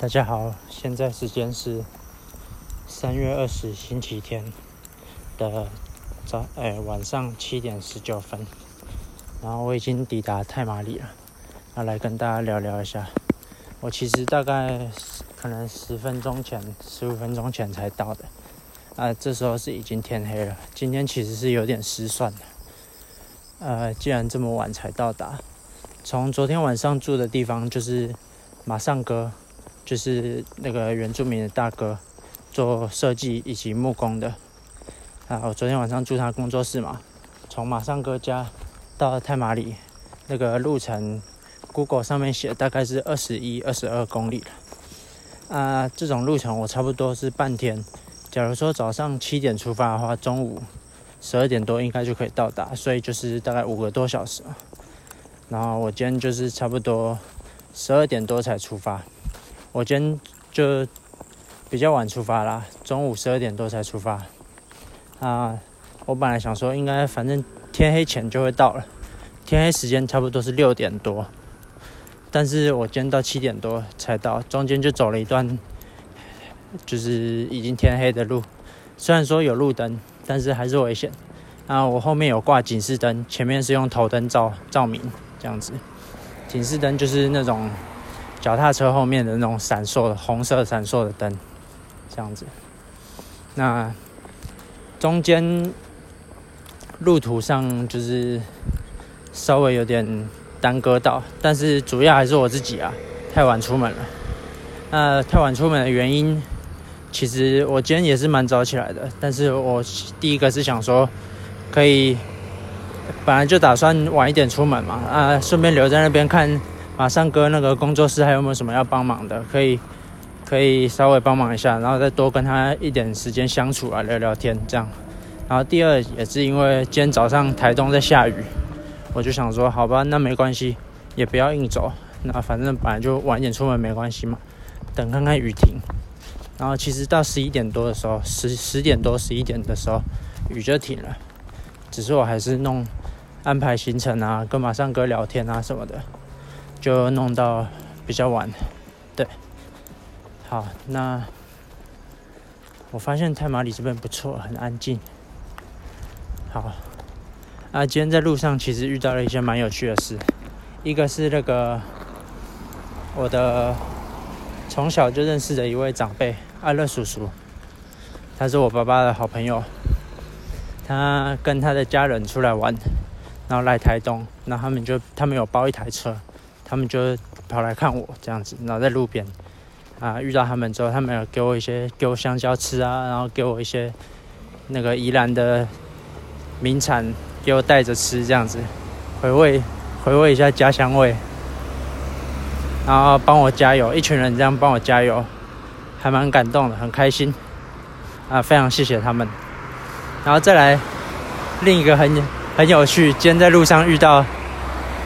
大家好，现在时间是三月二十星期天的早诶、晚上七点十九分，然后我已经抵达太马里了，要来跟大家聊聊一下。我其实大概可能十分钟前、十五分钟前才到的，啊，这时候是已经天黑了。今天其实是有点失算的，呃，既然这么晚才到达，从昨天晚上住的地方就是马上哥。就是那个原住民的大哥做设计以及木工的啊，我昨天晚上住他工作室嘛，从马上哥家到太马里那个路程，Google 上面写大概是二十一、二十二公里啊，这种路程我差不多是半天。假如说早上七点出发的话，中午十二点多应该就可以到达，所以就是大概五个多小时。然后我今天就是差不多十二点多才出发。我今天就比较晚出发啦，中午十二点多才出发。啊，我本来想说应该反正天黑前就会到了，天黑时间差不多是六点多，但是我今天到七点多才到，中间就走了一段就是已经天黑的路，虽然说有路灯，但是还是危险。啊，我后面有挂警示灯，前面是用头灯照照明这样子，警示灯就是那种。脚踏车后面的那种闪烁的红色闪烁的灯，这样子。那中间路途上就是稍微有点耽搁到，但是主要还是我自己啊，太晚出门了。那太晚出门的原因，其实我今天也是蛮早起来的，但是我第一个是想说，可以本来就打算晚一点出门嘛，啊，顺便留在那边看。马上哥那个工作室还有没有什么要帮忙的？可以，可以稍微帮忙一下，然后再多跟他一点时间相处啊，聊聊天这样。然后第二也是因为今天早上台东在下雨，我就想说，好吧，那没关系，也不要硬走。那反正本来就晚点出门没关系嘛，等看看雨停。然后其实到十一点多的时候，十十点多十一点的时候，雨就停了。只是我还是弄安排行程啊，跟马上哥聊天啊什么的。就弄到比较晚，对，好，那我发现太马里这边不错，很安静。好，啊，今天在路上其实遇到了一些蛮有趣的事，一个是那个我的从小就认识的一位长辈阿乐叔叔，他是我爸爸的好朋友，他跟他的家人出来玩，然后来台东，那他们就他们有包一台车。他们就跑来看我这样子，然后在路边啊遇到他们之后，他们有给我一些给我香蕉吃啊，然后给我一些那个宜兰的名产给我带着吃这样子，回味回味一下家乡味，然后帮我加油，一群人这样帮我加油，还蛮感动的，很开心啊，非常谢谢他们。然后再来另一个很很有趣，今天在路上遇到。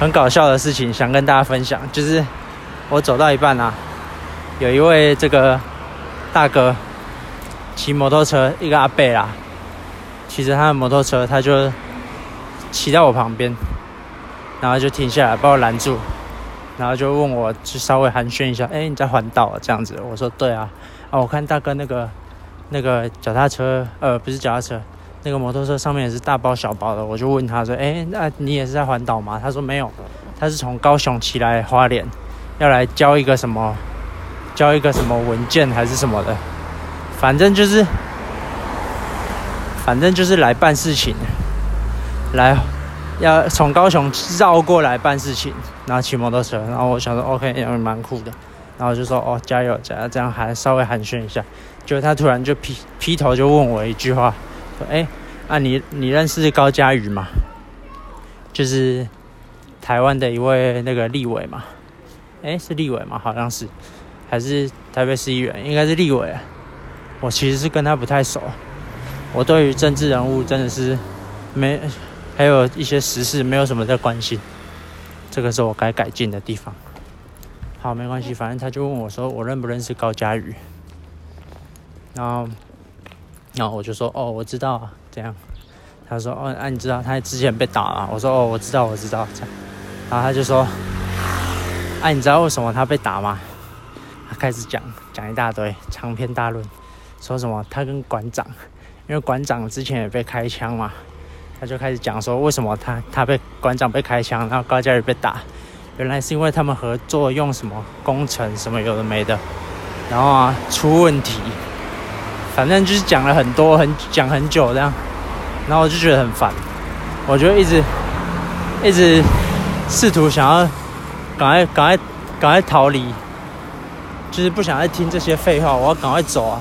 很搞笑的事情想跟大家分享，就是我走到一半啊，有一位这个大哥骑摩托车，一个阿伯啦，骑着他的摩托车，他就骑到我旁边，然后就停下来把我拦住，然后就问我，就稍微寒暄一下，哎，你在环岛这样子？我说对啊，啊，我看大哥那个那个脚踏车，呃，不是脚踏车。那个摩托车上面也是大包小包的，我就问他说：“哎，那你也是在环岛吗？”他说：“没有，他是从高雄骑来花莲，要来交一个什么，交一个什么文件还是什么的，反正就是，反正就是来办事情，来要从高雄绕过来办事情，然后骑摩托车。然后我想说，OK，也蛮酷的，然后就说：哦，加油，加油，这样还稍微寒暄一下。就他突然就劈劈头就问我一句话。”哎，啊，你你认识高嘉瑜吗？就是台湾的一位那个立委嘛。哎，是立委吗？好像是，还是台北市议员？应该是立委。我其实是跟他不太熟。我对于政治人物真的是没，还有一些时事没有什么在关心。这个是我该改进的地方。好，没关系，反正他就问我说，我认不认识高嘉瑜？然后。然后我就说哦，我知道啊，这样。他说哦，啊，你知道他之前被打了？我说哦，我知道，我知道。这样，然后他就说，哎，你知道为什么他被打吗？他开始讲讲一大堆长篇大论，说什么他跟馆长，因为馆长之前也被开枪嘛，他就开始讲说为什么他他被馆长被开枪，然后高嘉宇被打，原来是因为他们合作用什么工程什么有的没的，然后啊出问题，反正就是讲了很多很讲很久这样，然后我就觉得很烦，我就一直一直试图想要赶快赶快赶快逃离。就是不想再听这些废话，我要赶快走啊！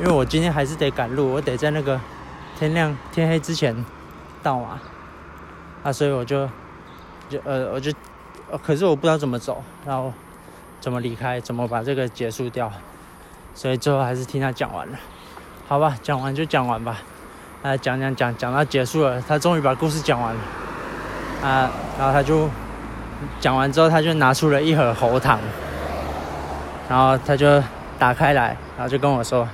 因为我今天还是得赶路，我得在那个天亮天黑之前到嘛。啊，所以我就就呃，我就，可是我不知道怎么走，然后怎么离开，怎么把这个结束掉，所以最后还是听他讲完了。好吧，讲完就讲完吧。啊，讲讲讲讲到结束了，他终于把故事讲完了。啊，然后他就讲完之后，他就拿出了一盒喉糖。然后他就打开来，然后就跟我说：“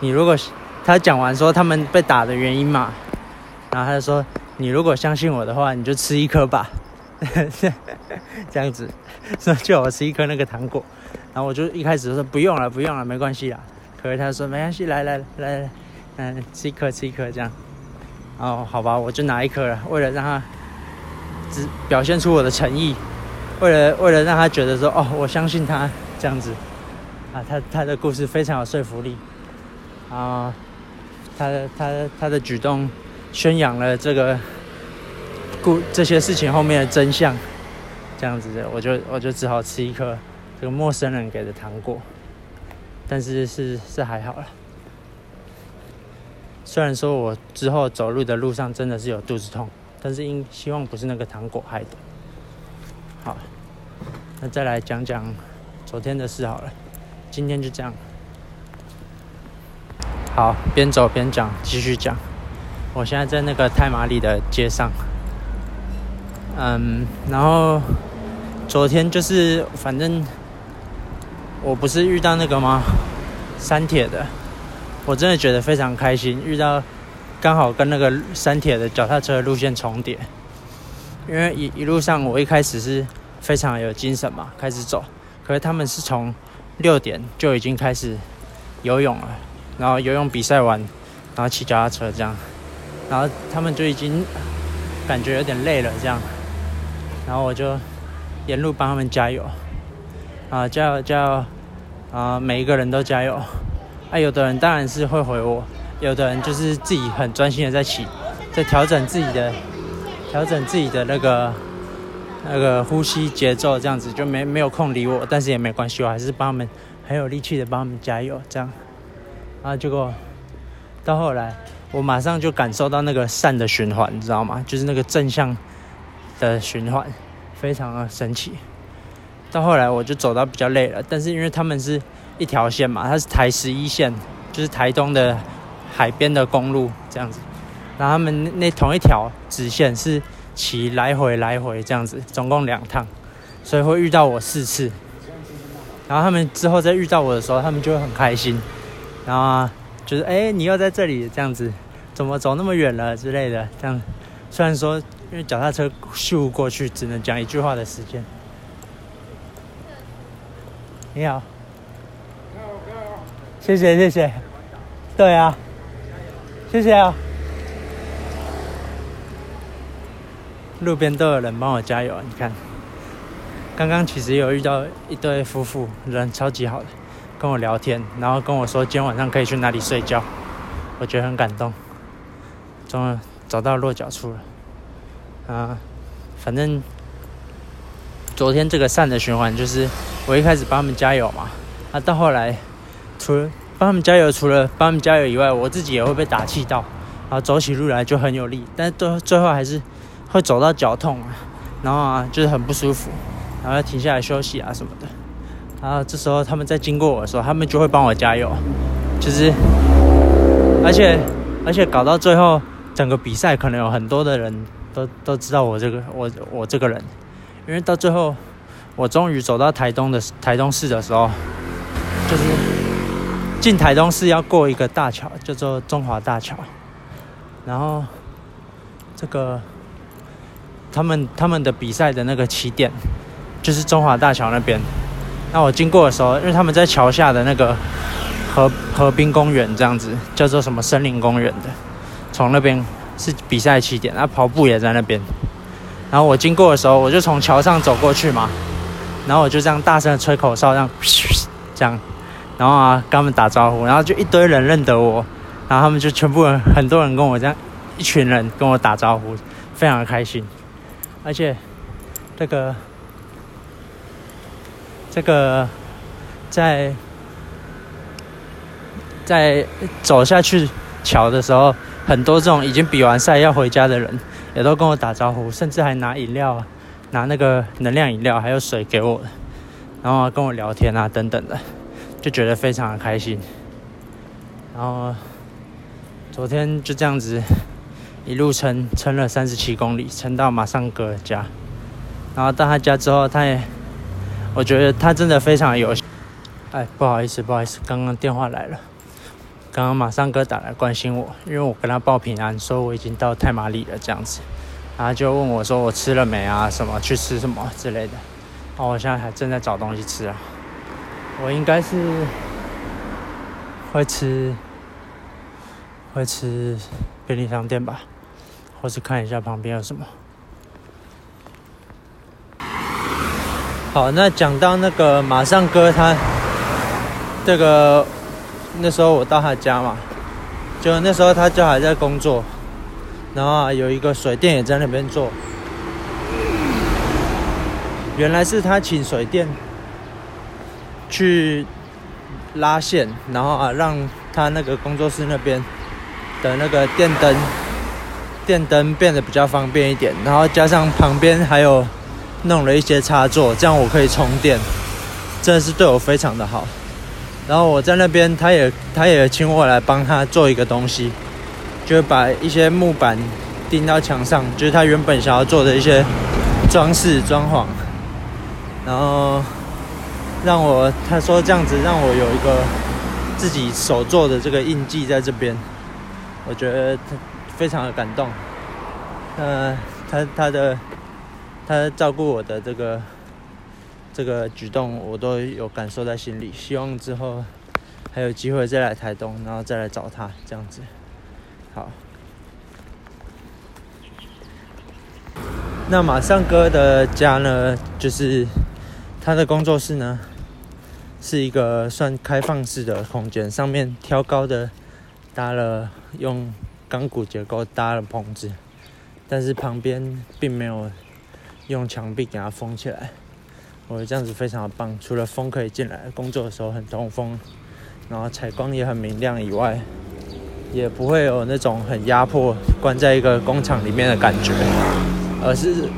你如果他讲完说他们被打的原因嘛，然后他就说你如果相信我的话，你就吃一颗吧，这样子说叫我吃一颗那个糖果。然后我就一开始说不用了，不用了，没关系啦。可是他说没关系，来来来，嗯，吃一颗，吃一颗这样。哦，好吧，我就拿一颗了，为了让他只表现出我的诚意，为了为了让他觉得说哦，我相信他。”这样子，啊，他他的故事非常有说服力，啊，他的他他的举动宣扬了这个故这些事情后面的真相，这样子的，我就我就只好吃一颗这个陌生人给的糖果，但是是是还好了，虽然说我之后走路的路上真的是有肚子痛，但是因希望不是那个糖果害的。好，那再来讲讲。昨天的事好了，今天就这样。好，边走边讲，继续讲。我现在在那个泰马里的街上，嗯，然后昨天就是反正我不是遇到那个吗？山铁的，我真的觉得非常开心，遇到刚好跟那个山铁的脚踏车路线重叠，因为一一路上我一开始是非常有精神嘛，开始走。可是他们是从六点就已经开始游泳了，然后游泳比赛完，然后骑脚踏车这样，然后他们就已经感觉有点累了这样，然后我就沿路帮他们加油，啊加油加油，啊每一个人都加油，啊有的人当然是会回我，有的人就是自己很专心的在骑，在调整自己的调整自己的那个。那个呼吸节奏这样子就没没有空理我，但是也没关系，我还是帮他们很有力气的帮他们加油，这样。然后结果到后来，我马上就感受到那个善的循环，你知道吗？就是那个正向的循环，非常的神奇。到后来我就走到比较累了，但是因为他们是一条线嘛，它是台十一线，就是台东的海边的公路这样子，然后他们那同一条直线是。骑来回来回这样子，总共两趟，所以会遇到我四次。然后他们之后再遇到我的时候，他们就会很开心，然后就是哎，你又在这里这样子，怎么走那么远了之类的。这样，虽然说因为脚踏车咻过去，只能讲一句话的时间。你好，谢谢谢谢，对啊，谢谢啊。路边都有人帮我加油，你看，刚刚其实有遇到一对夫妇，人超级好的，跟我聊天，然后跟我说今天晚上可以去哪里睡觉，我觉得很感动，终于找到落脚处了，啊，反正昨天这个善的循环就是我一开始帮他们加油嘛，啊，到后来除了帮他们加油，除了帮他们加油以外，我自己也会被打气到，然后走起路来就很有力，但是最最后还是。会走到脚痛啊，然后啊就是很不舒服，然后要停下来休息啊什么的。然后这时候他们在经过我的时候，他们就会帮我加油，就是，而且而且搞到最后，整个比赛可能有很多的人都都知道我这个我我这个人，因为到最后我终于走到台东的台东市的时候，就是进台东市要过一个大桥，叫做中华大桥，然后这个。他们他们的比赛的那个起点，就是中华大桥那边。那我经过的时候，因为他们在桥下的那个河河滨公园这样子，叫做什么森林公园的，从那边是比赛起点，那跑步也在那边。然后我经过的时候，我就从桥上走过去嘛，然后我就这样大声的吹口哨，这样 这样，然后啊跟他们打招呼，然后就一堆人认得我，然后他们就全部人很多人跟我这样一群人跟我打招呼，非常的开心，而且这个这个在在走下去桥的时候，很多这种已经比完赛要回家的人。也都跟我打招呼，甚至还拿饮料、拿那个能量饮料还有水给我，然后跟我聊天啊等等的，就觉得非常的开心。然后昨天就这样子一路撑撑了三十七公里，撑到马上哥家。然后到他家之后，他也我觉得他真的非常有。哎，不好意思，不好意思，刚刚电话来了。刚刚马上哥打来关心我，因为我跟他报平安，说我已经到太马里了这样子，然后就问我说我吃了没啊，什么去吃什么之类的。哦，我现在还正在找东西吃啊，我应该是会吃会吃便利商店吧，或是看一下旁边有什么。好，那讲到那个马上哥他这个。那时候我到他家嘛，就那时候他就还在工作，然后有一个水电也在那边做，原来是他请水电去拉线，然后啊让他那个工作室那边的那个电灯电灯变得比较方便一点，然后加上旁边还有弄了一些插座，这样我可以充电，真的是对我非常的好。然后我在那边，他也他也请我来帮他做一个东西，就把一些木板钉到墙上，就是他原本想要做的一些装饰装潢。然后让我他说这样子让我有一个自己手做的这个印记在这边，我觉得他非常的感动。呃，他他的他照顾我的这个。这个举动我都有感受在心里，希望之后还有机会再来台东，然后再来找他这样子。好，那马上哥的家呢，就是他的工作室呢，是一个算开放式的空间，上面挑高的搭了用钢骨结构搭了棚子，但是旁边并没有用墙壁给它封起来。我觉得这样子非常的棒，除了风可以进来，工作的时候很通风，然后采光也很明亮以外，也不会有那种很压迫、关在一个工厂里面的感觉，而是，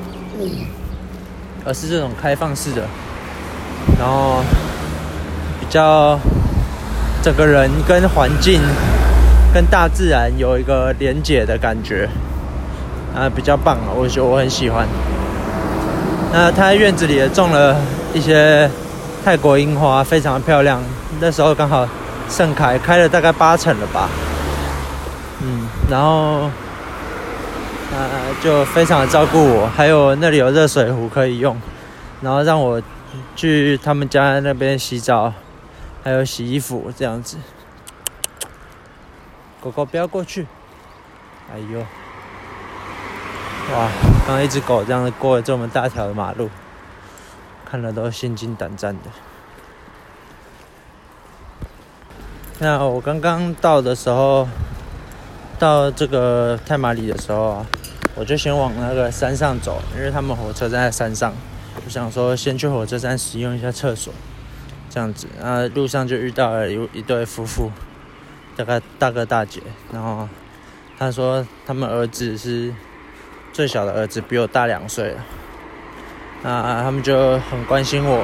而是这种开放式的，然后比较整个人跟环境、跟大自然有一个连结的感觉，啊，比较棒啊，我觉得我很喜欢。那他院子里也种了一些泰国樱花，非常漂亮。那时候刚好盛开，开了大概八成了吧。嗯，然后呃就非常的照顾我，还有那里有热水壶可以用，然后让我去他们家那边洗澡，还有洗衣服这样子。狗狗不要过去！哎呦！哇，刚刚一只狗这样子过了这么大条的马路，看了都心惊胆战的。那我刚刚到的时候，到这个太马里的时候啊，我就先往那个山上走，因为他们火车站在山上，我想说先去火车站使用一下厕所，这样子。啊，路上就遇到了一一对夫妇，大概大哥大姐，然后他说他们儿子是。最小的儿子比我大两岁了，那他们就很关心我，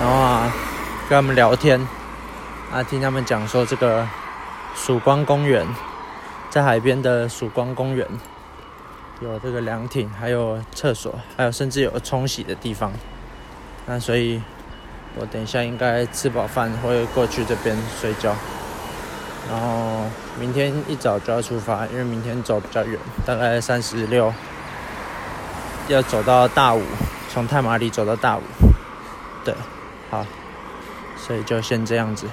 然后啊，跟他们聊天，啊，听他们讲说这个曙光公园，在海边的曙光公园，有这个凉亭，还有厕所，还有甚至有冲洗的地方，那所以，我等一下应该吃饱饭会过去这边睡觉。然后明天一早就要出发，因为明天走比较远，大概三十六，要走到大武，从太马里走到大武。对，好，所以就先这样子。